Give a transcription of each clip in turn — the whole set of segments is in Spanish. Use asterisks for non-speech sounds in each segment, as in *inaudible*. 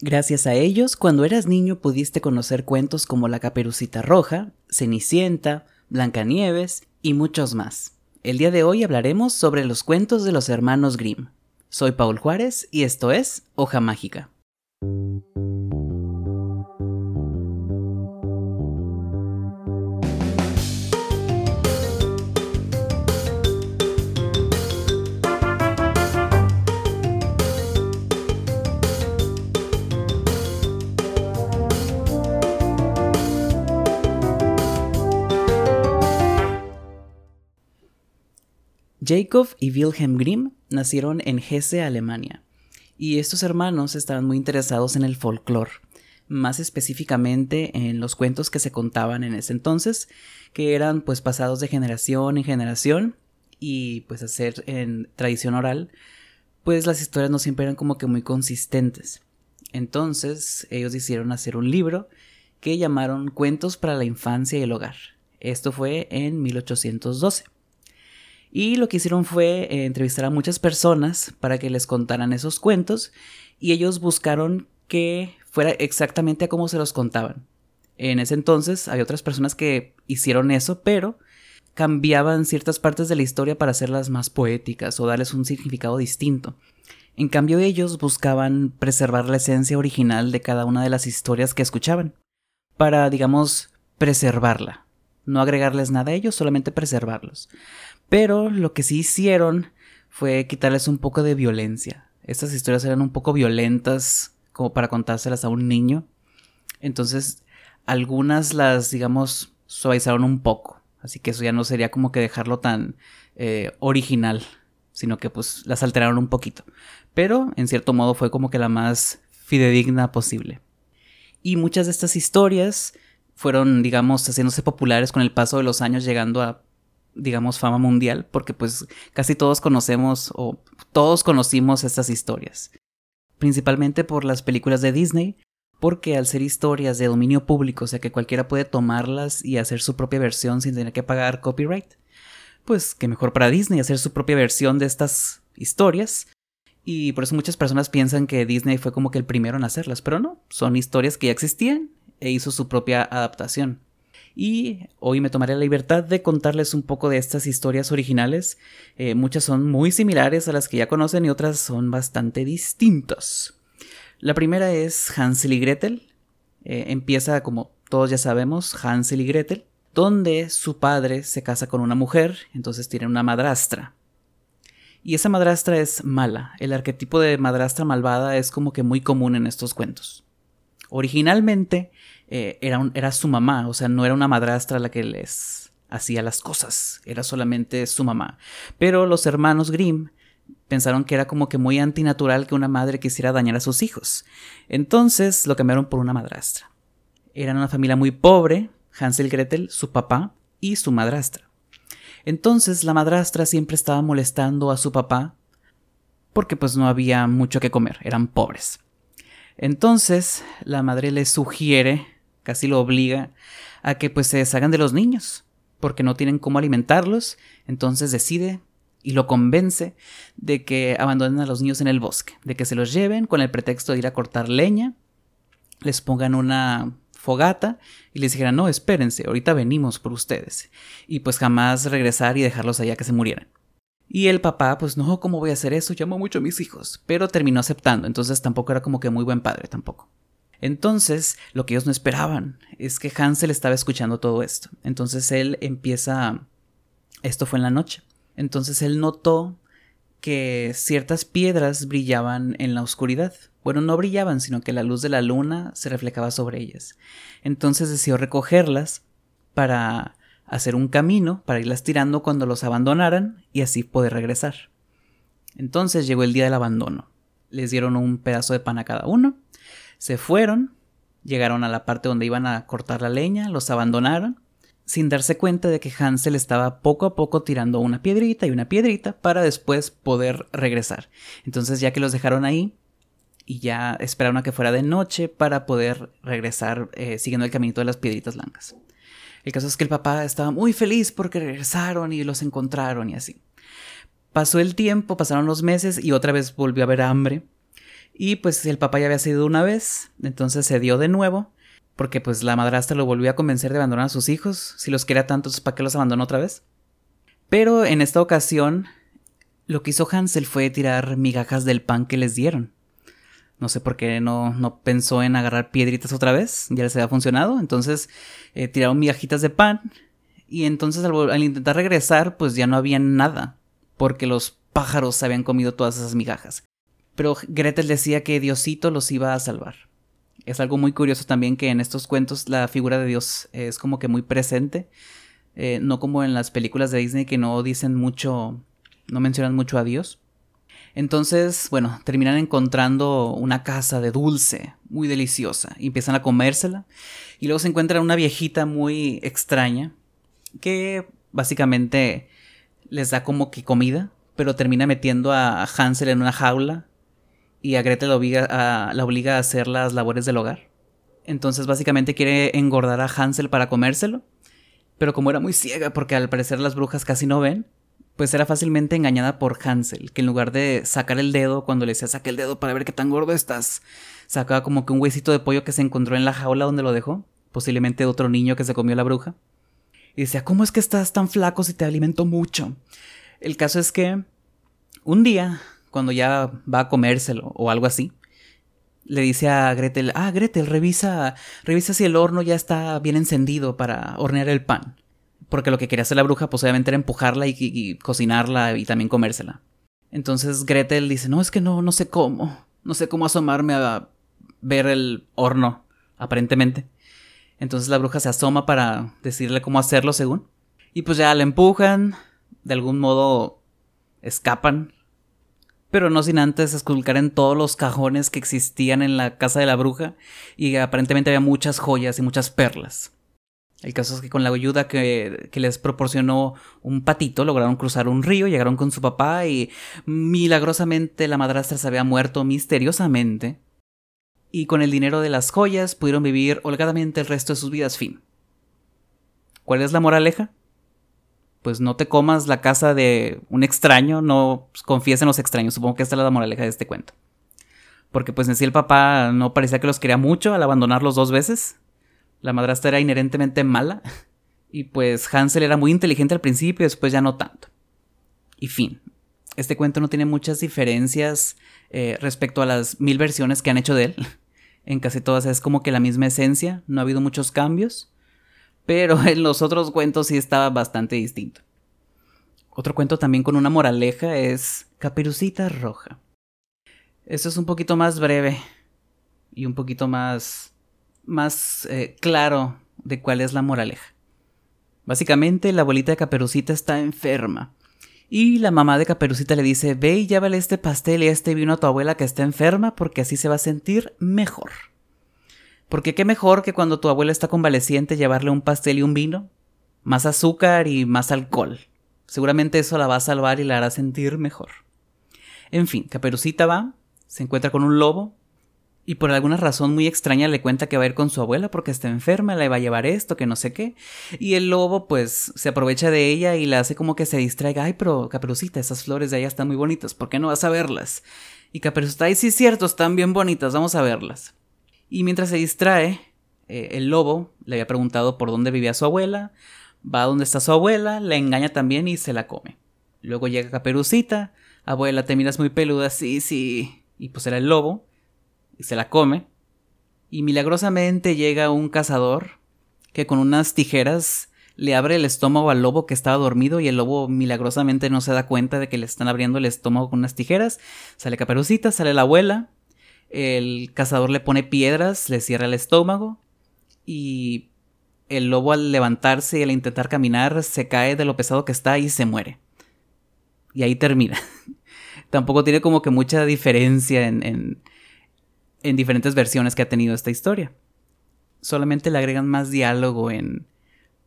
Gracias a ellos, cuando eras niño pudiste conocer cuentos como La Caperucita Roja, Cenicienta, Blancanieves y muchos más. El día de hoy hablaremos sobre los cuentos de los hermanos Grimm. Soy Paul Juárez y esto es Hoja Mágica. Jacob y Wilhelm Grimm nacieron en Hesse, Alemania, y estos hermanos estaban muy interesados en el folclore, más específicamente en los cuentos que se contaban en ese entonces, que eran pues pasados de generación en generación y pues hacer en tradición oral, pues las historias no siempre eran como que muy consistentes. Entonces ellos decidieron hacer un libro que llamaron Cuentos para la Infancia y el Hogar. Esto fue en 1812. Y lo que hicieron fue eh, entrevistar a muchas personas para que les contaran esos cuentos y ellos buscaron que fuera exactamente a cómo se los contaban. En ese entonces hay otras personas que hicieron eso, pero cambiaban ciertas partes de la historia para hacerlas más poéticas o darles un significado distinto. En cambio ellos buscaban preservar la esencia original de cada una de las historias que escuchaban, para, digamos, preservarla. No agregarles nada a ellos, solamente preservarlos. Pero lo que sí hicieron fue quitarles un poco de violencia. Estas historias eran un poco violentas como para contárselas a un niño. Entonces, algunas las, digamos, suavizaron un poco. Así que eso ya no sería como que dejarlo tan eh, original, sino que pues las alteraron un poquito. Pero, en cierto modo, fue como que la más fidedigna posible. Y muchas de estas historias fueron, digamos, haciéndose populares con el paso de los años, llegando a digamos, fama mundial, porque pues casi todos conocemos o todos conocimos estas historias. Principalmente por las películas de Disney, porque al ser historias de dominio público, o sea que cualquiera puede tomarlas y hacer su propia versión sin tener que pagar copyright, pues que mejor para Disney hacer su propia versión de estas historias. Y por eso muchas personas piensan que Disney fue como que el primero en hacerlas, pero no, son historias que ya existían e hizo su propia adaptación y hoy me tomaré la libertad de contarles un poco de estas historias originales. Eh, muchas son muy similares a las que ya conocen y otras son bastante distintas. La primera es Hansel y Gretel. Eh, empieza como todos ya sabemos, Hansel y Gretel, donde su padre se casa con una mujer, entonces tiene una madrastra. Y esa madrastra es mala. El arquetipo de madrastra malvada es como que muy común en estos cuentos. Originalmente eh, era, era su mamá, o sea, no era una madrastra la que les hacía las cosas, era solamente su mamá. Pero los hermanos Grimm pensaron que era como que muy antinatural que una madre quisiera dañar a sus hijos. Entonces lo cambiaron por una madrastra. Eran una familia muy pobre, Hansel Gretel, su papá y su madrastra. Entonces la madrastra siempre estaba molestando a su papá porque pues no había mucho que comer, eran pobres. Entonces la madre le sugiere casi lo obliga a que pues se deshagan de los niños, porque no tienen cómo alimentarlos, entonces decide y lo convence de que abandonen a los niños en el bosque, de que se los lleven con el pretexto de ir a cortar leña, les pongan una fogata y les dijeran, no, espérense, ahorita venimos por ustedes, y pues jamás regresar y dejarlos allá que se murieran. Y el papá, pues no, ¿cómo voy a hacer eso? Llamo mucho a mis hijos, pero terminó aceptando, entonces tampoco era como que muy buen padre tampoco. Entonces, lo que ellos no esperaban es que Hansel estaba escuchando todo esto. Entonces él empieza... Esto fue en la noche. Entonces él notó que ciertas piedras brillaban en la oscuridad. Bueno, no brillaban, sino que la luz de la luna se reflejaba sobre ellas. Entonces decidió recogerlas para hacer un camino, para irlas tirando cuando los abandonaran y así poder regresar. Entonces llegó el día del abandono. Les dieron un pedazo de pan a cada uno se fueron, llegaron a la parte donde iban a cortar la leña, los abandonaron, sin darse cuenta de que Hansel estaba poco a poco tirando una piedrita y una piedrita para después poder regresar. Entonces ya que los dejaron ahí y ya esperaron a que fuera de noche para poder regresar eh, siguiendo el caminito de las piedritas blancas. El caso es que el papá estaba muy feliz porque regresaron y los encontraron y así. Pasó el tiempo, pasaron los meses y otra vez volvió a haber hambre Y pues el papá ya había sido una vez, entonces se dio de nuevo, porque pues la madrastra lo volvió a convencer de abandonar a sus hijos. Si los quería tanto, ¿para qué los abandonó otra vez? Pero en esta ocasión, lo que hizo Hansel fue tirar migajas del pan que les dieron. No sé por qué no, no pensó en agarrar piedritas otra vez, ya les había funcionado. Entonces eh, tiraron migajitas de pan y entonces al, intentar regresar pues ya no había nada, porque los pájaros habían comido todas esas migajas pero Gretel decía que Diosito los iba a salvar. Es algo muy curioso también que en estos cuentos la figura de Dios es como que muy presente, eh, no como en las películas de Disney que no dicen mucho, no mencionan mucho a Dios. Entonces, bueno, terminan encontrando una casa de dulce, muy deliciosa, y empiezan a comérsela, y luego se encuentran una viejita muy extraña, que básicamente les da como que comida, pero termina metiendo a Hansel en una jaula y a Gretel la obliga a, la obliga a hacer las labores del hogar. Entonces básicamente quiere engordar a Hansel para comérselo. Pero como era muy ciega porque al parecer las brujas casi no ven, pues era fácilmente engañada por Hansel, que en lugar de sacar el dedo cuando le decía saca el dedo para ver qué tan gordo estás, sacaba como que un huesito de pollo que se encontró en la jaula donde lo dejó, posiblemente otro niño que se comió la bruja. Y decía, ¿cómo es que estás tan flaco si te alimento mucho? El caso es que un día cuando ya va a comérselo o algo así, le dice a Gretel, ah, Gretel, revisa, revisa si el horno ya está bien encendido para hornear el pan. Porque lo que quería hacer la bruja, pues obviamente era empujarla y, cocinarla y también comérsela. Entonces Gretel dice, no, es que no, no sé cómo, no sé cómo asomarme a ver el horno, aparentemente. Entonces la bruja se asoma para decirle cómo hacerlo según. Y pues ya la empujan, de algún modo escapan pero no sin antes esculcar en todos los cajones que existían en la casa de la bruja y aparentemente había muchas joyas y muchas perlas. El caso es que con la ayuda que, que, les proporcionó un patito lograron cruzar un río, llegaron con su papá y milagrosamente la madrastra se había muerto misteriosamente. Y con el dinero de las joyas pudieron vivir holgadamente el resto de sus vidas fin. ¿Cuál es la moraleja? pues no te comas la casa de un extraño, no confíes en los extraños. Supongo que esta es la moraleja de este cuento. Porque pues en sí el papá no parecía que los quería mucho al abandonarlos dos veces. La madrastra era inherentemente mala. Y pues Hansel era muy inteligente al principio y después ya no tanto. Y fin. Este cuento no tiene muchas diferencias eh, respecto a las mil versiones que han hecho de él. *laughs* En casi todas es como que la misma esencia, no ha habido muchos cambios pero *laughs* en los otros cuentos sí estaba bastante distinto. Otro cuento también con una moraleja es Caperucita Roja. Eso es un poquito más breve y un poquito más, más eh, claro de cuál es la moraleja. Básicamente la abuelita de Caperucita está enferma. Y la mamá de Caperucita le dice, ve y llévale este pastel y este vino a tu abuela que está enferma porque así se va a sentir mejor. Porque qué mejor que cuando tu abuela está convaleciente llevarle un pastel y un vino, más azúcar y más alcohol. Seguramente eso la va a salvar y la hará sentir mejor. En fin, Caperucita va, se encuentra con un lobo y por alguna razón muy extraña le cuenta que va a ir con su abuela porque está enferma, le va a llevar esto, que no sé qué. Y el lobo pues se aprovecha de ella y le hace como que se distraiga. Ay, pero Caperucita, esas flores de allá están muy bonitas, ¿por qué no vas a verlas? Y Caperucita, ay, sí cierto, están bien bonitas, vamos a verlas. Y mientras se distrae, eh, el lobo le había preguntado por dónde vivía su abuela, va a donde está su abuela, la engaña también y se la come. Luego llega Caperucita, abuela, te miras muy peluda, sí, sí. Y pues era el lobo, se la come. Y milagrosamente llega un cazador que con unas tijeras le abre el estómago al lobo que estaba dormido y el lobo milagrosamente no se da cuenta de que le están abriendo el estómago con unas tijeras. Sale Caperucita, sale la abuela, el cazador le pone piedras, le cierra el estómago y el lobo al levantarse y al intentar caminar se cae de lo pesado que está y se muere. Y ahí termina. *laughs* Tampoco tiene como que mucha diferencia en, en, en diferentes versiones que ha tenido esta historia. Solamente le agregan más diálogo en...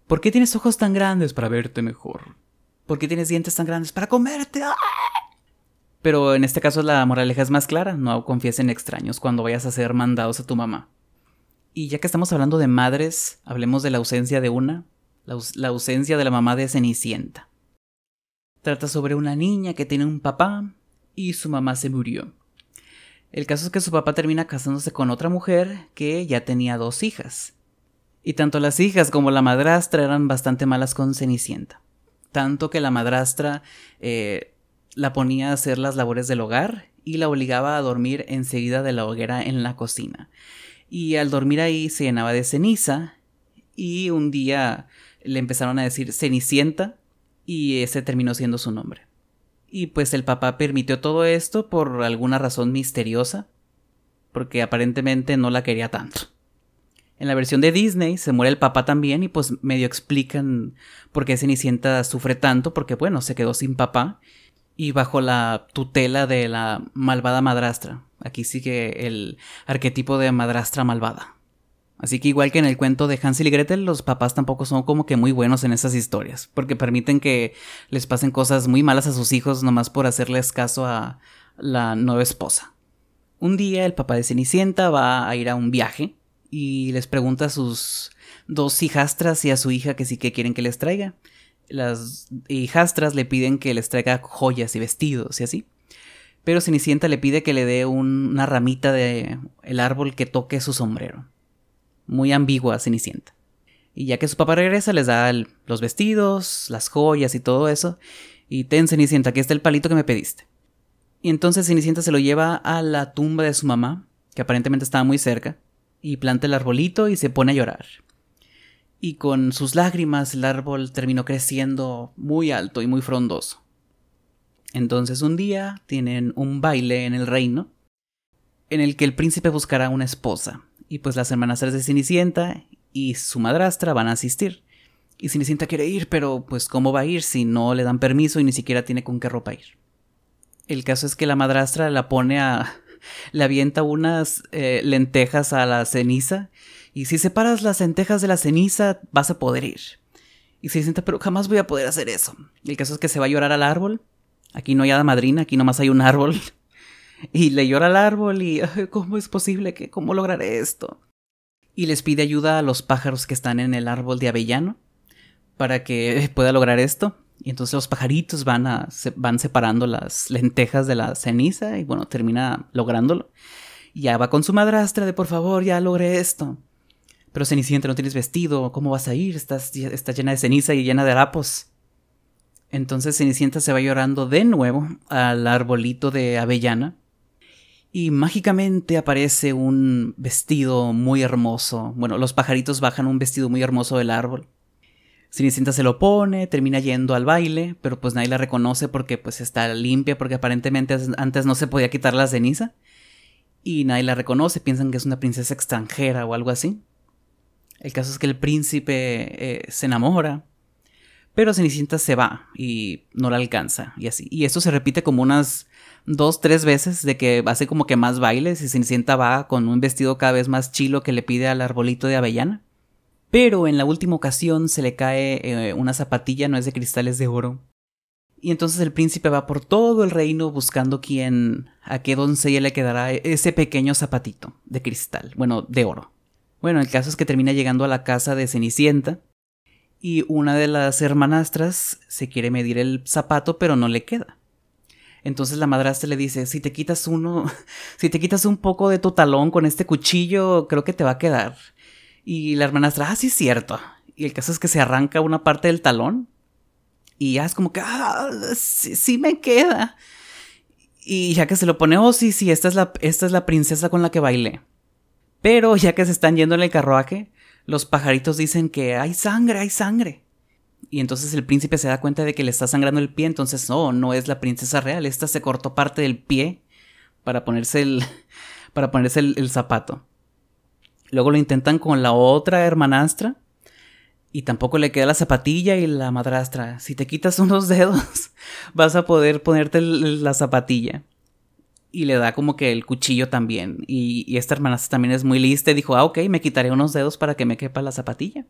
¿Por qué tienes ojos tan grandes para verte mejor? ¿Por qué tienes dientes tan grandes para comerte? ¡Ah! Pero en este caso la moraleja es más clara, no confíes en extraños cuando vayas a ser mandados a tu mamá. Y ya que estamos hablando de madres, hablemos de la ausencia de una, la, ausencia de la mamá de Cenicienta. Trata sobre una niña que tiene un papá y su mamá se murió. El caso es que su papá termina casándose con otra mujer que ya tenía dos hijas. Y tanto las hijas como la madrastra eran bastante malas con Cenicienta. Tanto que la madrastra eh, la ponía a hacer las labores del hogar y la obligaba a dormir enseguida de la hoguera en la cocina. Y al dormir ahí se llenaba de ceniza y un día le empezaron a decir Cenicienta y ese terminó siendo su nombre. Y pues el papá permitió todo esto por alguna razón misteriosa, porque aparentemente no la quería tanto. En la versión de Disney se muere el papá también y pues medio explican por qué Cenicienta sufre tanto, porque bueno, se quedó sin papá y bajo la tutela de la malvada madrastra. Aquí sigue el arquetipo de madrastra malvada. Así que igual que en el cuento de Hansel y Gretel, los papás tampoco son como que muy buenos en esas historias, porque permiten que les pasen cosas muy malas a sus hijos nomás por hacerles caso a la nueva esposa. Un día el papá de Cenicienta va a ir a un viaje y les pregunta a sus dos hijastras y a su hija que sí que quieren que les traiga. Las hijastras le piden que les traiga joyas y vestidos y así. Pero Cenicienta le pide que le dé una ramita de el árbol que toque su sombrero. Muy ambigua Cenicienta. Y ya que su papá regresa, les da los vestidos, las joyas y todo eso. Y ten, Cenicienta, aquí está el palito que me pediste. Y entonces Cenicienta se lo lleva a la tumba de su mamá, que aparentemente estaba muy cerca, y planta el arbolito y se pone a llorar y con sus lágrimas el árbol terminó creciendo muy alto y muy frondoso. Entonces un día tienen un baile en el reino en el que el príncipe buscará una esposa y pues las hermanas de Cenicienta y su madrastra van a asistir. Y Cenicienta quiere ir, pero pues ¿cómo va a ir si no le dan permiso y ni siquiera tiene con qué ropa ir? El caso es que la madrastra la pone a... *laughs* le avienta unas eh, lentejas a la ceniza y si separas las lentejas de la ceniza, vas a poder ir. Y se sienta, pero jamás voy a poder hacer eso. El caso es que se va a llorar al árbol. Aquí no hay hada madrina, aquí nomás hay un árbol. *laughs* Y le llora al árbol y, ¿cómo es posible que, cómo lograré esto? Y les pide ayuda a los pájaros que están en el árbol de avellano para que pueda lograr esto. Y entonces los pajaritos van, a, van separando las lentejas de la ceniza y bueno, termina lográndolo. Y ya va con su madrastra de por favor, ya logré esto. Pero Cenicienta, no tienes vestido, ¿cómo vas a ir? Estás, está llena de ceniza y llena de harapos. Entonces Cenicienta se va llorando de nuevo al arbolito de avellana y mágicamente aparece un vestido muy hermoso. Bueno, los pajaritos bajan un vestido muy hermoso del árbol. Cenicienta se lo pone, termina yendo al baile, pero pues nadie la reconoce porque pues está limpia, porque aparentemente antes no se podía quitar la ceniza. Y nadie la reconoce, piensan que es una princesa extranjera o algo así. El caso es que el príncipe eh, se enamora, pero Cenicienta se va y no la alcanza y así. Y esto se repite como unas dos, tres veces de que hace como que más bailes y Cenicienta va con un vestido cada vez más chilo que le pide al arbolito de avellana. Pero en la última ocasión se le cae eh, una zapatilla, no es de cristales de oro. Y entonces el príncipe va por todo el reino buscando quién, a qué doncella le quedará ese pequeño zapatito de cristal, bueno, de oro. Bueno, el caso es que termina llegando a la casa de Cenicienta y una de las hermanastras se quiere medir el zapato pero no le queda. Entonces la madrastra le dice, si te quitas uno, *laughs* si te quitas un poco de tu talón con este cuchillo, creo que te va a quedar. Y la hermanastra, ah, sí cierto. Y el caso es que se arranca una parte del talón y ya es como que, ah, sí, sí me queda. Y ya que se lo pone, oh, sí, sí, esta es la, esta es la princesa con la que bailé. Pero ya que se están yendo en el carruaje, los pajaritos dicen que hay sangre, hay sangre. Y entonces el príncipe se da cuenta de que le está sangrando el pie, entonces no, no es la princesa real, esta se cortó parte del pie para ponerse el, *laughs* para ponerse el, zapato. Luego lo intentan con la otra hermanastra y tampoco le queda la zapatilla y la madrastra. Si te quitas unos *laughs* dedos, vas a poder ponerte la zapatilla y le da como que el cuchillo también. Y, esta hermana también es muy lista y dijo, ah, ok, me quitaré unos dedos para que me quepa la zapatilla.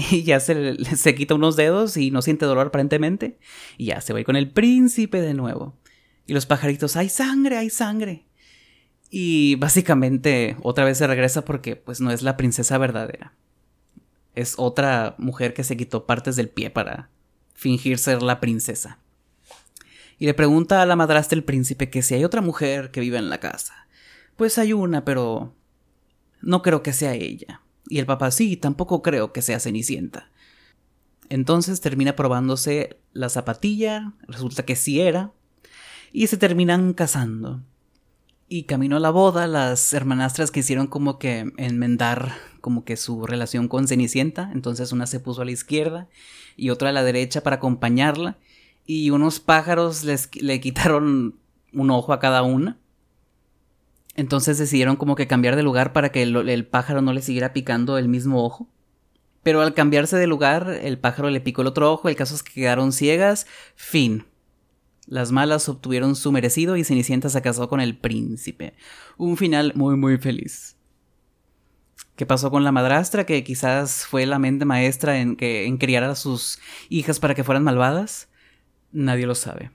Y ya se, se quita unos dedos y no siente dolor aparentemente. Y ya se va con el príncipe de nuevo. Y los pajaritos, hay sangre, hay sangre. Y básicamente otra vez se regresa porque pues no es la princesa verdadera. Es otra mujer que se quitó partes del pie para fingir ser la princesa y le pregunta a la madrastra del príncipe que si hay otra mujer que vive en la casa. Pues hay una, pero no creo que sea ella. Y el papá sí, tampoco creo que sea Cenicienta. Entonces termina probándose la zapatilla, resulta que sí era, y se terminan casando. Y camino a la boda, las hermanastras quisieron como que enmendar como que su relación con Cenicienta, entonces una se puso a la izquierda y otra a la derecha para acompañarla, y unos pájaros les, le quitaron un ojo a cada una. Entonces decidieron como que cambiar de lugar para que el, pájaro no le siguiera picando el mismo ojo. Pero al cambiarse de lugar, el pájaro le picó el otro ojo, el caso es que quedaron ciegas, fin. Las malas obtuvieron su merecido y Cenicienta se casó con el príncipe. Un final muy muy feliz. ¿Qué pasó con la madrastra? Que quizás fue la mente maestra en, que, en criar a sus hijas para que fueran malvadas. Nadie lo sabe.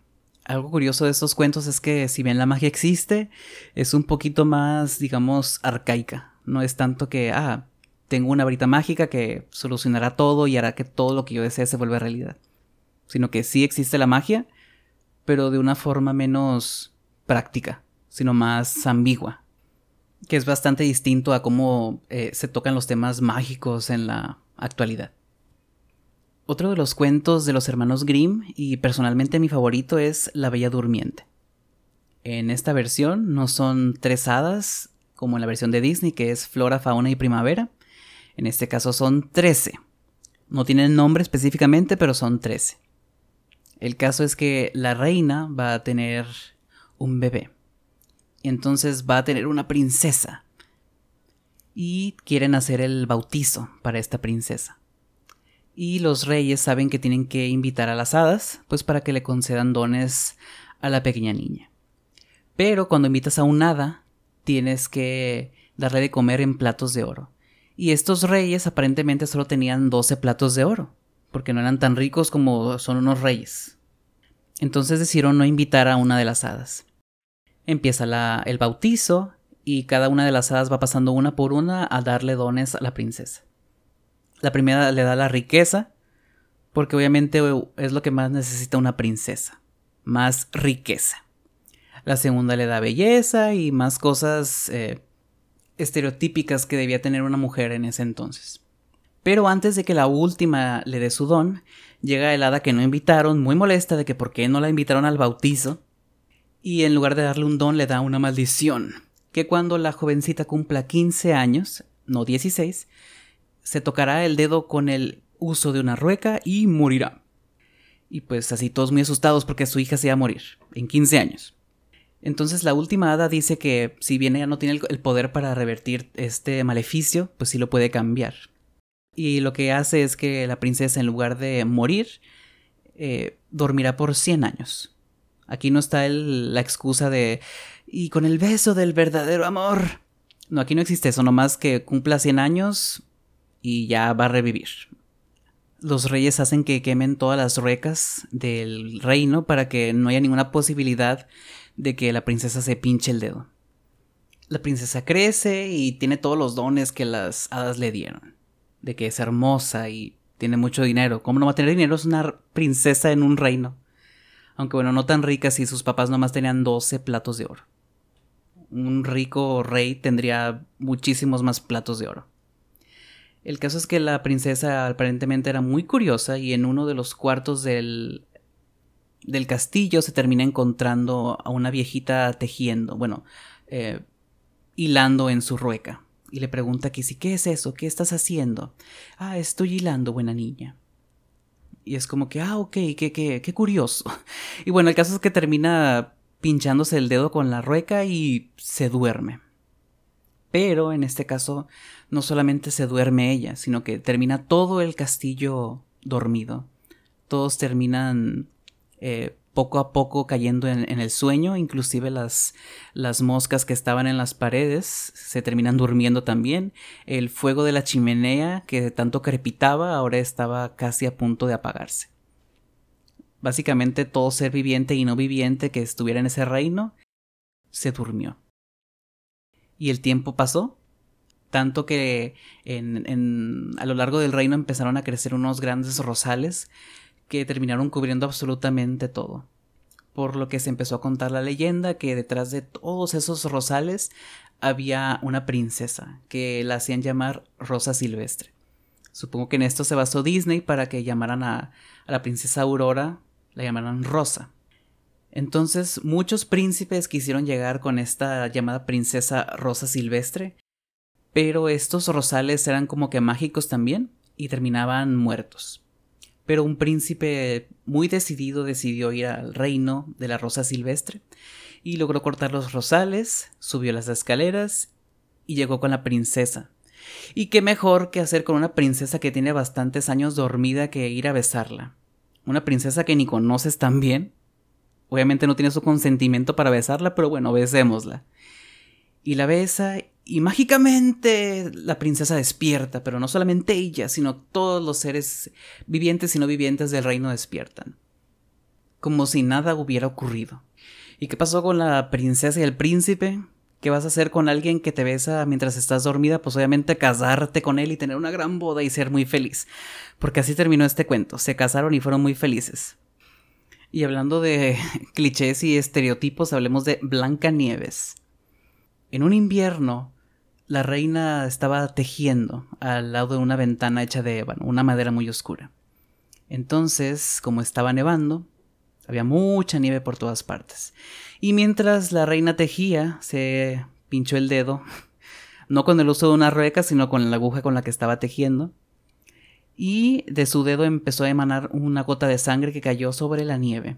Algo curioso de estos cuentos es que si bien la magia existe, es un poquito más, digamos, arcaica. No es tanto que, ah, tengo una varita mágica que solucionará todo y hará que todo lo que yo desee se vuelva realidad. Sino que sí existe la magia, pero de una forma menos práctica, sino más ambigua. Que es bastante distinto a cómo eh, se tocan los temas mágicos en la actualidad. Otro de los cuentos de los hermanos Grimm, y personalmente mi favorito, es La Bella Durmiente. En esta versión no son tres hadas, como en la versión de Disney, que es Flora, Fauna y Primavera. En este caso son trece. No tienen nombre específicamente, pero son trece. El caso es que la reina va a tener un bebé. Entonces va a tener una princesa. Y quieren hacer el bautizo para esta princesa y los reyes saben que tienen que invitar a las hadas, pues para que le concedan dones a la pequeña niña. Pero cuando invitas a un hada, tienes que darle de comer en platos de oro. Y estos reyes aparentemente solo tenían 12 platos de oro, porque no eran tan ricos como son unos reyes. Entonces decidieron no invitar a una de las hadas. Empieza el bautizo y cada una de las hadas va pasando una por una a darle dones a la princesa. La primera le da la riqueza, porque obviamente es lo que más necesita una princesa, más riqueza. La segunda le da belleza y más cosas eh, estereotípicas que debía tener una mujer en ese entonces. Pero antes de que la última le dé su don, llega el hada que no invitaron, muy molesta de que por qué no la invitaron al bautizo, y en lugar de darle un don le da una maldición, que cuando la jovencita cumpla 15 años, no 16, se tocará el dedo con el uso de una rueca y morirá. Y pues así todos muy asustados porque su hija se iba a morir, en 15 años. Entonces la última hada dice que si bien ella no tiene el poder para revertir este maleficio, pues sí lo puede cambiar. Y lo que hace es que la princesa en lugar de morir, eh, dormirá por 100 años. Aquí no está la excusa de... y con el beso del verdadero amor. No, aquí no existe eso, nomás que cumpla 100 años, y ya va a revivir. Los reyes hacen que quemen todas las ruecas del reino para que no haya ninguna posibilidad de que la princesa se pinche el dedo. La princesa crece y tiene todos los dones que las hadas le dieron. De que es hermosa y tiene mucho dinero. ¿Cómo no va a tener dinero? Es una princesa en un reino. Aunque bueno, no tan rica si sus papás nomás tenían 12 platos de oro. Un rico rey tendría muchísimos más platos de oro. El caso es que la princesa aparentemente era muy curiosa y en uno de los cuartos del, del castillo se termina encontrando a una viejita tejiendo, bueno, eh, hilando en su rueca. Y le pregunta que si, ¿qué es eso? ¿Qué estás haciendo? Ah, estoy hilando, buena niña. Y es como que, ah, ok, qué, qué, qué curioso. *laughs* Y bueno, el caso es que termina pinchándose el dedo con la rueca y se duerme. Pero en este caso no solamente se duerme ella, sino que termina todo el castillo dormido. Todos terminan eh, poco a poco cayendo en, el sueño, inclusive las, las moscas que estaban en las paredes se terminan durmiendo también. El fuego de la chimenea que tanto crepitaba ahora estaba casi a punto de apagarse. Básicamente todo ser viviente y no viviente que estuviera en ese reino se durmió y el tiempo pasó. Tanto que en, a lo largo del reino empezaron a crecer unos grandes rosales que terminaron cubriendo absolutamente todo. Por lo que se empezó a contar la leyenda que detrás de todos esos rosales había una princesa que la hacían llamar Rosa Silvestre. Supongo que en esto se basó Disney para que llamaran a, a la princesa Aurora, la llamaran Rosa. Entonces muchos príncipes quisieron llegar con esta llamada princesa Rosa Silvestre, pero estos rosales eran como que mágicos también y terminaban muertos. Pero un príncipe muy decidido decidió ir al reino de la Rosa Silvestre y logró cortar los rosales, subió las escaleras y llegó con la princesa. Y qué mejor que hacer con una princesa que tiene bastantes años dormida que ir a besarla. Una princesa que ni conoces tan bien. Obviamente no tiene su consentimiento para besarla, pero bueno, besémosla. Y la besa y mágicamente la princesa despierta, pero no solamente ella, sino todos los seres vivientes y no vivientes del reino despiertan. Como si nada hubiera ocurrido. ¿Y qué pasó con la princesa y el príncipe? ¿Qué vas a hacer con alguien que te besa mientras estás dormida? Pues obviamente casarte con él y tener una gran boda y ser muy feliz. Porque así terminó este cuento. Se casaron y fueron muy felices. Y hablando de *laughs* clichés y estereotipos, hablemos de Blanca Nieves. En un invierno, la reina estaba tejiendo al lado de una ventana hecha de ébano, una madera muy oscura. Entonces, como estaba nevando, había mucha nieve por todas partes. Y mientras la reina tejía, se pinchó el dedo, *laughs* no con el uso de una rueca, sino con la aguja con la que estaba tejiendo. Y de su dedo empezó a emanar una gota de sangre que cayó sobre la nieve.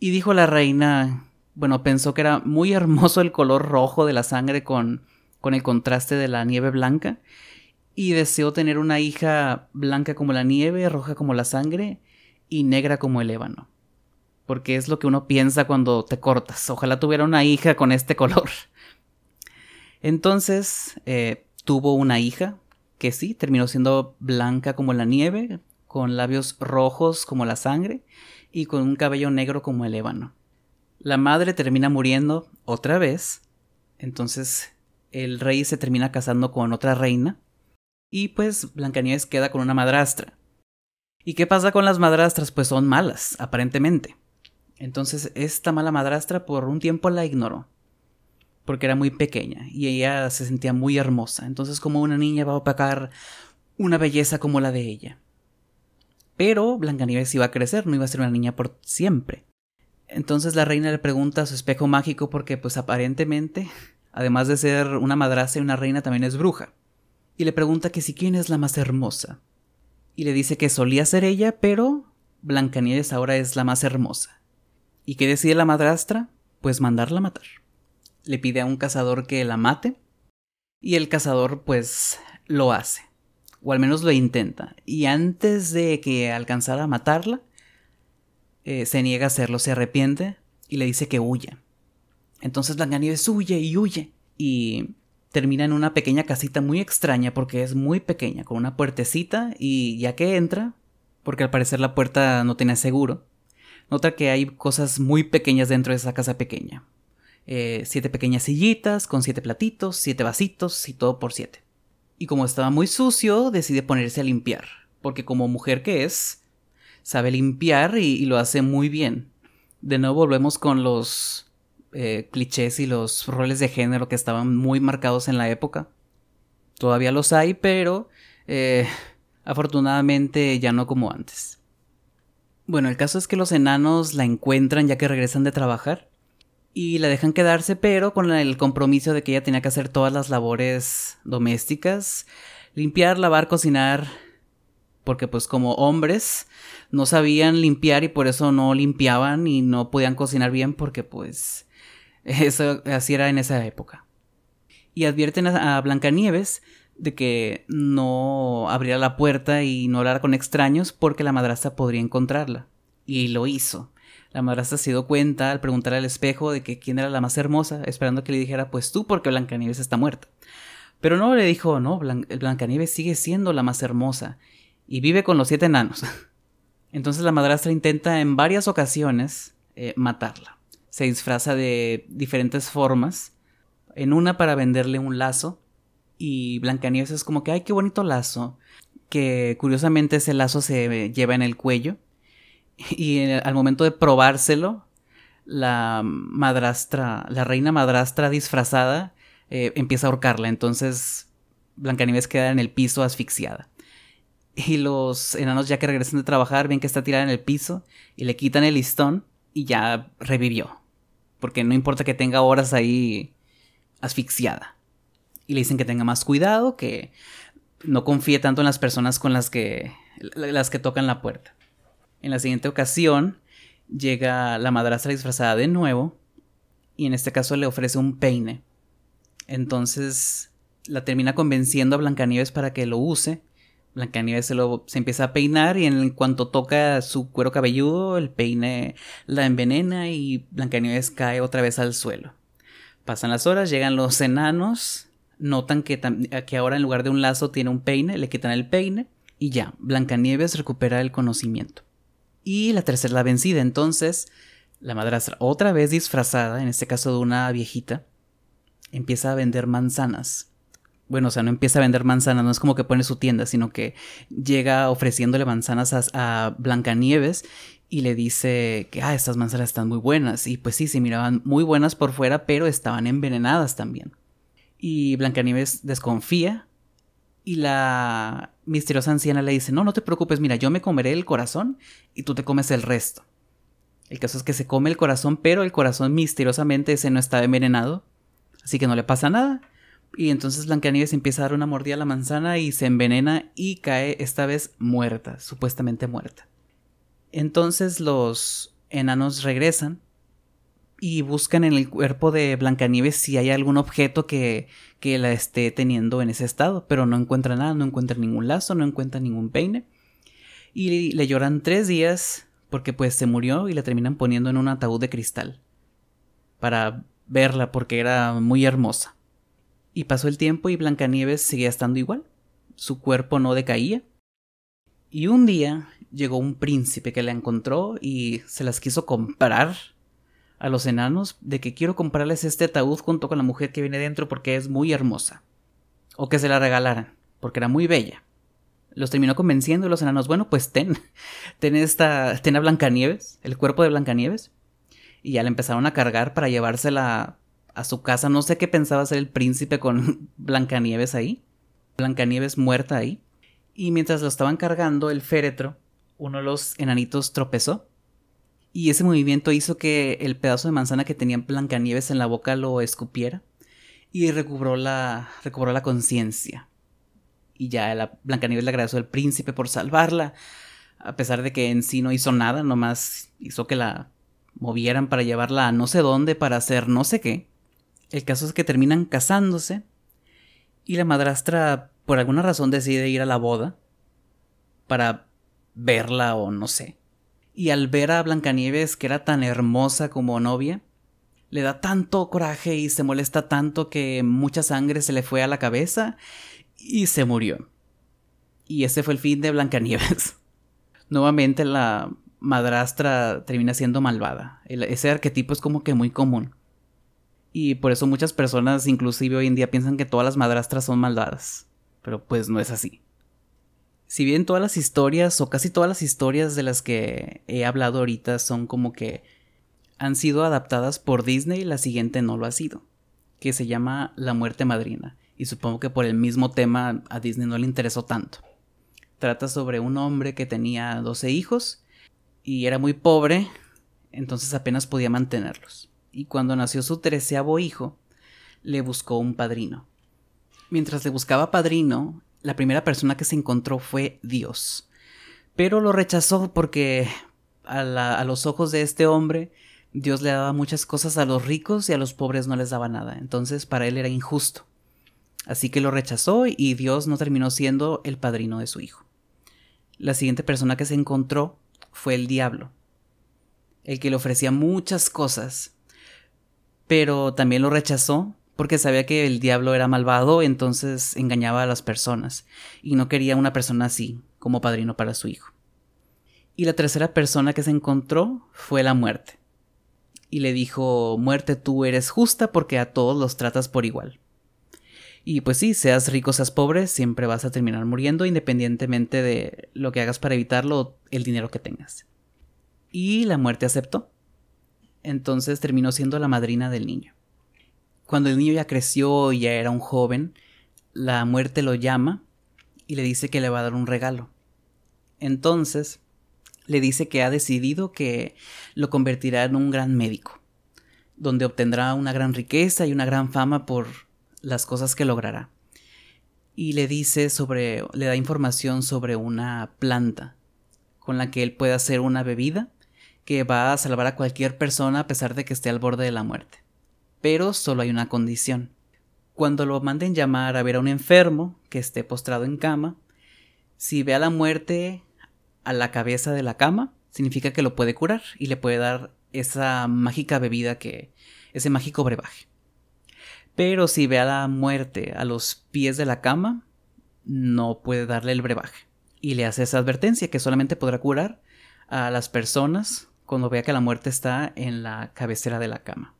Y dijo la reina, bueno, pensó que era muy hermoso el color rojo de la sangre con, con el contraste de la nieve blanca. Y deseó tener una hija blanca como la nieve, roja como la sangre y negra como el ébano porque es lo que uno piensa cuando te cortas. Ojalá tuviera una hija con este color. Entonces eh, tuvo una hija que sí, terminó siendo blanca como la nieve, con labios rojos como la sangre y con un cabello negro como el ébano. La madre termina muriendo otra vez, entonces el rey se termina casando con otra reina y pues Blancanieves queda con una madrastra. ¿Y qué pasa con las madrastras? Pues son malas, aparentemente. Entonces esta mala madrastra por un tiempo la ignoró, porque era muy pequeña y ella se sentía muy hermosa. Entonces como una niña va a opacar una belleza como la de ella. Pero Blancanieves iba a crecer, no iba a ser una niña por siempre. Entonces la reina le pregunta a su espejo mágico porque pues aparentemente, *laughs* además de ser una madrastra y una reina, también es bruja. Y le pregunta que si quién es la más hermosa. Y le dice que solía ser ella, pero Blancanieves ahora es la más hermosa. ¿Y qué decide la madrastra? Pues mandarla a matar. Le pide a un cazador que la mate y el cazador pues lo hace, o al menos lo intenta. Y antes de que alcanzara a matarla, eh, se niega a hacerlo, se arrepiente y le dice que huya. Entonces Blancanieves huye y huye y termina en una pequeña casita muy extraña porque es muy pequeña, con una puertecita y ya que entra, porque al parecer la puerta no tiene seguro, nota que hay cosas muy pequeñas dentro de esa casa pequeña. Eh, siete pequeñas sillitas con siete platitos, siete vasitos y todo por siete. Y como estaba muy sucio, decide ponerse a limpiar, porque como mujer que es, sabe limpiar y, lo hace muy bien. De nuevo volvemos con los eh, clichés y los roles de género que estaban muy marcados en la época. Todavía los hay, pero eh, afortunadamente ya no como antes. Bueno, el caso es que los enanos la encuentran ya que regresan de trabajar y la dejan quedarse, pero con el compromiso de que ella tenía que hacer todas las labores domésticas, limpiar, lavar, cocinar, porque pues como hombres no sabían limpiar y por eso no limpiaban y no podían cocinar bien porque pues *laughs* eso así era en esa época. Y advierten a, Blancanieves de que no abriera la puerta y no hablara con extraños porque la madrastra podría encontrarla. Y lo hizo. La madrastra se dio cuenta al preguntar al espejo de que quién era la más hermosa, esperando que le dijera pues tú porque Blancanieves está muerta. Pero no le dijo, no, Blancanieves sigue siendo la más hermosa y vive con los siete enanos. *laughs* Entonces la madrastra intenta en varias ocasiones eh, matarla. Se disfraza de diferentes formas. En una para venderle un lazo y Blancanieves es como que, ay, qué bonito lazo. Que curiosamente ese lazo se lleva en el cuello. *laughs* Y al momento de probárselo, la madrastra, la reina madrastra disfrazada, eh, empieza a ahorcarla. Entonces Blancanieves queda en el piso asfixiada. Y los enanos ya que regresan de trabajar ven que está tirada en el piso y le quitan el listón y ya revivió. Porque no importa que tenga horas ahí asfixiada. Y le dicen que tenga más cuidado, que no confíe tanto en las personas con las que las que tocan la puerta. En la siguiente ocasión llega la madrastra disfrazada de nuevo y en este caso le ofrece un peine. Entonces la termina convenciendo a Blancanieves para que lo use. Blancanieves se, lo, se empieza a peinar y en cuanto toca su cuero cabelludo, el peine la envenena y Blancanieves cae otra vez al suelo. Pasan las horas, llegan los enanos, notan que, que ahora en lugar de un lazo tiene un peine, le quitan el peine y ya, Blancanieves recupera el conocimiento. Y la tercera la vencida, entonces la madrastra, otra vez disfrazada, en este caso de una viejita, empieza a vender manzanas. Bueno, o sea, no empieza a vender manzanas, no es como que pone su tienda, sino que llega ofreciéndole manzanas a, Blancanieves y le dice que, ah, estas manzanas están muy buenas. Y pues sí, se miraban muy buenas por fuera, pero estaban envenenadas también. Y Blancanieves desconfía y la misteriosa anciana le dice, no, no te preocupes, mira, yo me comeré el corazón y tú te comes el resto. El caso es que se come el corazón, pero el corazón misteriosamente ese no estaba envenenado, así que no le pasa nada. Y entonces Blancanieves empieza a dar una mordida a la manzana y se envenena y cae esta vez muerta, supuestamente muerta. Entonces los enanos regresan y buscan en el cuerpo de Blancanieves si hay algún objeto que, que la esté teniendo en ese estado, pero no encuentran nada, no encuentran ningún lazo, no encuentran ningún peine. Y le lloran tres días porque pues se murió y la terminan poniendo en un ataúd de cristal para verla porque era muy hermosa. Y pasó el tiempo y Blancanieves seguía estando igual. Su cuerpo no decaía. Y un día llegó un príncipe que la encontró y se las quiso comprar a los enanos de que quiero comprarles este ataúd junto con la mujer que viene dentro porque es muy hermosa. O que se la regalaran, porque era muy bella. Los terminó convenciendo los enanos, bueno, pues ten, *laughs* ten esta, ten a Blancanieves, el cuerpo de Blancanieves. Y ya la empezaron a cargar para llevársela a su casa. No sé qué pensaba hacer el príncipe con *laughs* Blancanieves ahí. Blancanieves muerta ahí. Y mientras lo estaban cargando el féretro, uno de los enanitos tropezó. Y ese movimiento hizo que el pedazo de manzana que tenía Blancanieves en la boca lo escupiera. Y recobró la, recobró la conciencia. Y ya la Blancanieves le agradeció al príncipe por salvarla. A pesar de que en sí no hizo nada, nomás hizo que la movieran para llevarla a no sé dónde para hacer no sé qué. El caso es que terminan casándose y la madrastra por alguna razón decide ir a la boda para verla o no sé. Y al ver a Blancanieves que era tan hermosa como novia, le da tanto coraje y se molesta tanto que mucha sangre se le fue a la cabeza y se murió. Y ese fue el fin de Blancanieves. *laughs* Nuevamente la madrastra termina siendo malvada. ese arquetipo es como que muy común. Y por eso muchas personas, inclusive hoy en día, piensan que todas las madrastras son malvadas. Pero pues no es así. Si bien todas las historias, o casi todas las historias de las que he hablado ahorita son como que han sido adaptadas por Disney, la siguiente no lo ha sido. Que se llama La muerte madrina. Y supongo que por el mismo tema a Disney no le interesó tanto. Trata sobre un hombre que tenía 12 hijos y era muy pobre, entonces apenas podía mantenerlos y cuando nació su treceavo hijo, le buscó un padrino. Mientras le buscaba padrino, la primera persona que se encontró fue Dios. Pero lo rechazó porque a, los ojos de este hombre, Dios le daba muchas cosas a los ricos y a los pobres no les daba nada. Entonces para él era injusto. Así que lo rechazó y Dios no terminó siendo el padrino de su hijo. La siguiente persona que se encontró fue el diablo, el que le ofrecía muchas cosas pero también lo rechazó porque sabía que el diablo era malvado, entonces engañaba a las personas y no quería una persona así como padrino para su hijo. Y la tercera persona que se encontró fue la muerte. Y le dijo, muerte tú eres justa porque a todos los tratas por igual. Y pues sí, seas rico, seas pobre, siempre vas a terminar muriendo independientemente de lo que hagas para evitarlo, el dinero que tengas. Y la muerte aceptó entonces terminó siendo la madrina del niño. Cuando el niño ya creció y ya era un joven, la muerte lo llama y le dice que le va a dar un regalo. Entonces, le dice que ha decidido que lo convertirá en un gran médico, donde obtendrá una gran riqueza y una gran fama por las cosas que logrará. Y le dice sobre, le da información sobre una planta con la que él puede hacer una bebida que va a salvar a cualquier persona a pesar de que esté al borde de la muerte. Pero solo hay una condición. Cuando lo manden llamar a ver a un enfermo que esté postrado en cama, si ve a la muerte a la cabeza de la cama, significa que lo puede curar y le puede dar esa mágica bebida que. ese mágico brebaje. Pero si ve a la muerte a los pies de la cama, no puede darle el brebaje. Y le hace esa advertencia que solamente podrá curar a las personas cuando vea que la muerte está en la cabecera de la cama.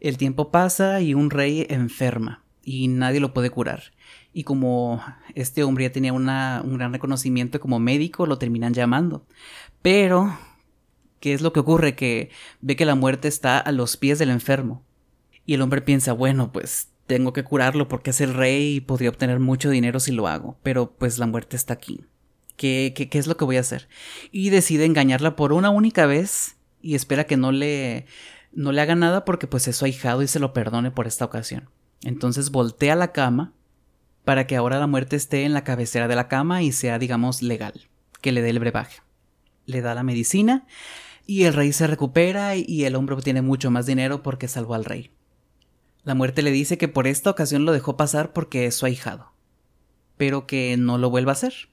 El tiempo pasa y un rey enferma y nadie lo puede curar. Y como este hombre ya tenía un gran reconocimiento como médico, lo terminan llamando. Pero, ¿qué es lo que ocurre? Que ve que la muerte está a los pies del enfermo. Y el hombre piensa, bueno, pues tengo que curarlo porque es el rey y podría obtener mucho dinero si lo hago. Pero pues la muerte está aquí. ¿Qué, qué, qué es lo que voy a hacer? Y decide engañarla por una única vez y espera que no le no le haga nada porque pues es su ahijado y se lo perdone por esta ocasión. Entonces voltea la cama para que ahora la muerte esté en la cabecera de la cama y sea, digamos, legal, que le dé el brebaje. Le da la medicina y el rey se recupera y el hombre obtiene mucho más dinero porque salvó al rey. La muerte le dice que por esta ocasión lo dejó pasar porque es su ahijado, pero que no lo vuelva a hacer.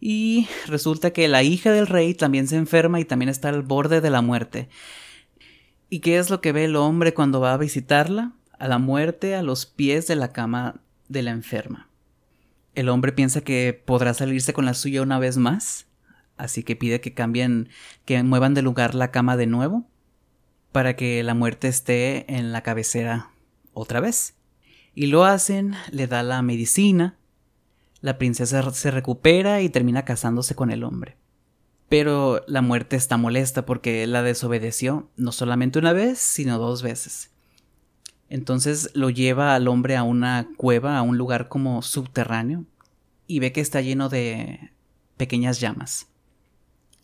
Y resulta que la hija del rey también se enferma y también está al borde de la muerte. ¿Y qué es lo que ve el hombre cuando va a visitarla? A la muerte a los pies de la cama de la enferma. El hombre piensa que podrá salirse con la suya una vez más, así que pide que cambien, que muevan de lugar la cama de nuevo, para que la muerte esté en la cabecera otra vez. Y lo hacen, le da la medicina, la princesa se recupera y termina casándose con el hombre. Pero la muerte está molesta porque la desobedeció no solamente una vez, sino dos veces. Entonces lo lleva al hombre a una cueva, a un lugar como subterráneo, y ve que está lleno de pequeñas llamas.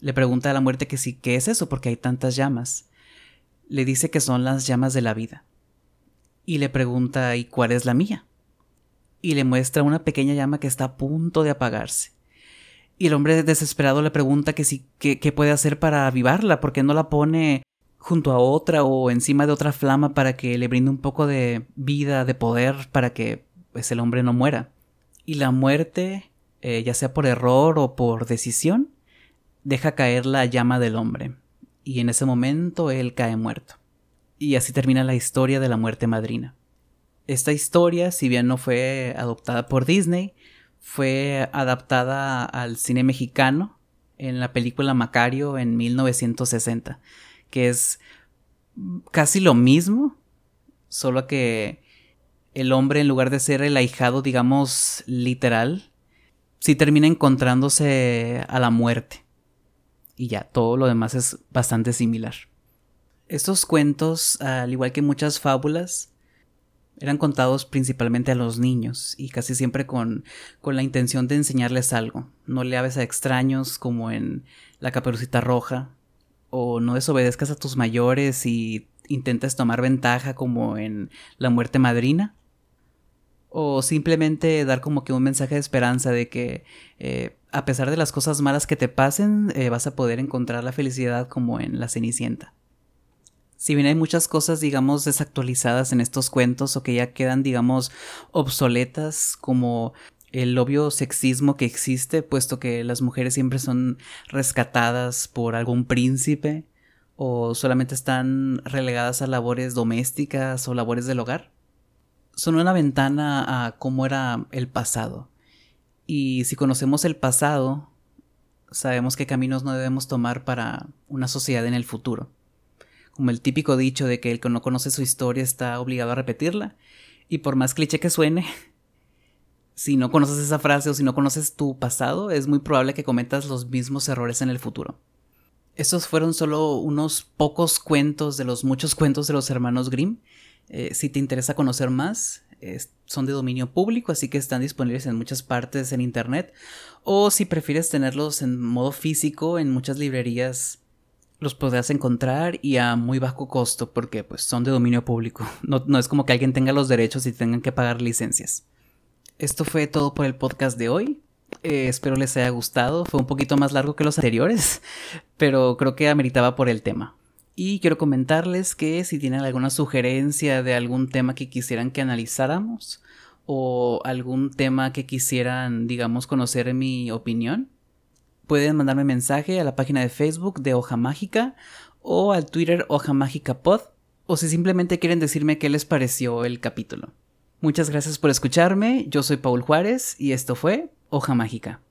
Le pregunta a la muerte que sí, ¿qué es eso? Porque hay tantas llamas. Le dice que son las llamas de la vida. Y le pregunta, ¿y cuál es la mía? Y le muestra una pequeña llama que está a punto de apagarse. Y el hombre desesperado le pregunta que si qué, puede hacer para avivarla, porque no la pone junto a otra o encima de otra flama para que le brinde un poco de vida, de poder, para que pues, el hombre no muera. Y la muerte, eh, ya sea por error o por decisión, deja caer la llama del hombre. Y en ese momento él cae muerto. Y así termina la historia de la muerte madrina. Esta historia, si bien no fue adoptada por Disney, fue adaptada al cine mexicano en la película Macario en 1960, que es casi lo mismo, solo que el hombre en lugar de ser el ahijado, digamos, literal, sí termina encontrándose a la muerte. Y ya, todo lo demás es bastante similar. Estos cuentos, al igual que muchas fábulas, eran contados principalmente a los niños y casi siempre con, con la intención de enseñarles algo. No le hables a extraños como en La Caperucita Roja, o no desobedezcas a tus mayores y intentes tomar ventaja como en La Muerte Madrina. O simplemente dar como que un mensaje de esperanza de que eh, a pesar de las cosas malas que te pasen, eh, vas a poder encontrar la felicidad como en La Cenicienta. Si bien hay muchas cosas, digamos, desactualizadas en estos cuentos o que ya quedan, digamos, obsoletas, como el obvio sexismo que existe, puesto que las mujeres siempre son rescatadas por algún príncipe o solamente están relegadas a labores domésticas o labores del hogar, son una ventana a cómo era el pasado. Y si conocemos el pasado, sabemos qué caminos no debemos tomar para una sociedad en el futuro como el típico dicho de que el que no conoce su historia está obligado a repetirla. Y por más cliché que suene, *laughs* si no conoces esa frase o si no conoces tu pasado, es muy probable que cometas los mismos errores en el futuro. Estos fueron solo unos pocos cuentos de los muchos cuentos de los hermanos Grimm Eh, si te interesa conocer más, son de dominio público, así que están disponibles en muchas partes en Internet. O si prefieres tenerlos en modo físico, en muchas librerías los podrás encontrar y a muy bajo costo porque pues son de dominio público. *laughs* No, no es como que alguien tenga los derechos y tengan que pagar licencias. Esto fue todo por el podcast de hoy. Eh, espero les haya gustado. Fue un poquito más largo que los anteriores, *laughs* pero creo que ameritaba por el tema. Y quiero comentarles que si tienen alguna sugerencia de algún tema que quisieran que analizáramos o algún tema que quisieran, digamos, conocer en mi opinión, pueden mandarme mensaje a la página de Facebook de Hoja Mágica o al Twitter Hoja Mágica Pod o si simplemente quieren decirme qué les pareció el capítulo. Muchas gracias por escucharme, yo soy Paul Juárez y esto fue Hoja Mágica.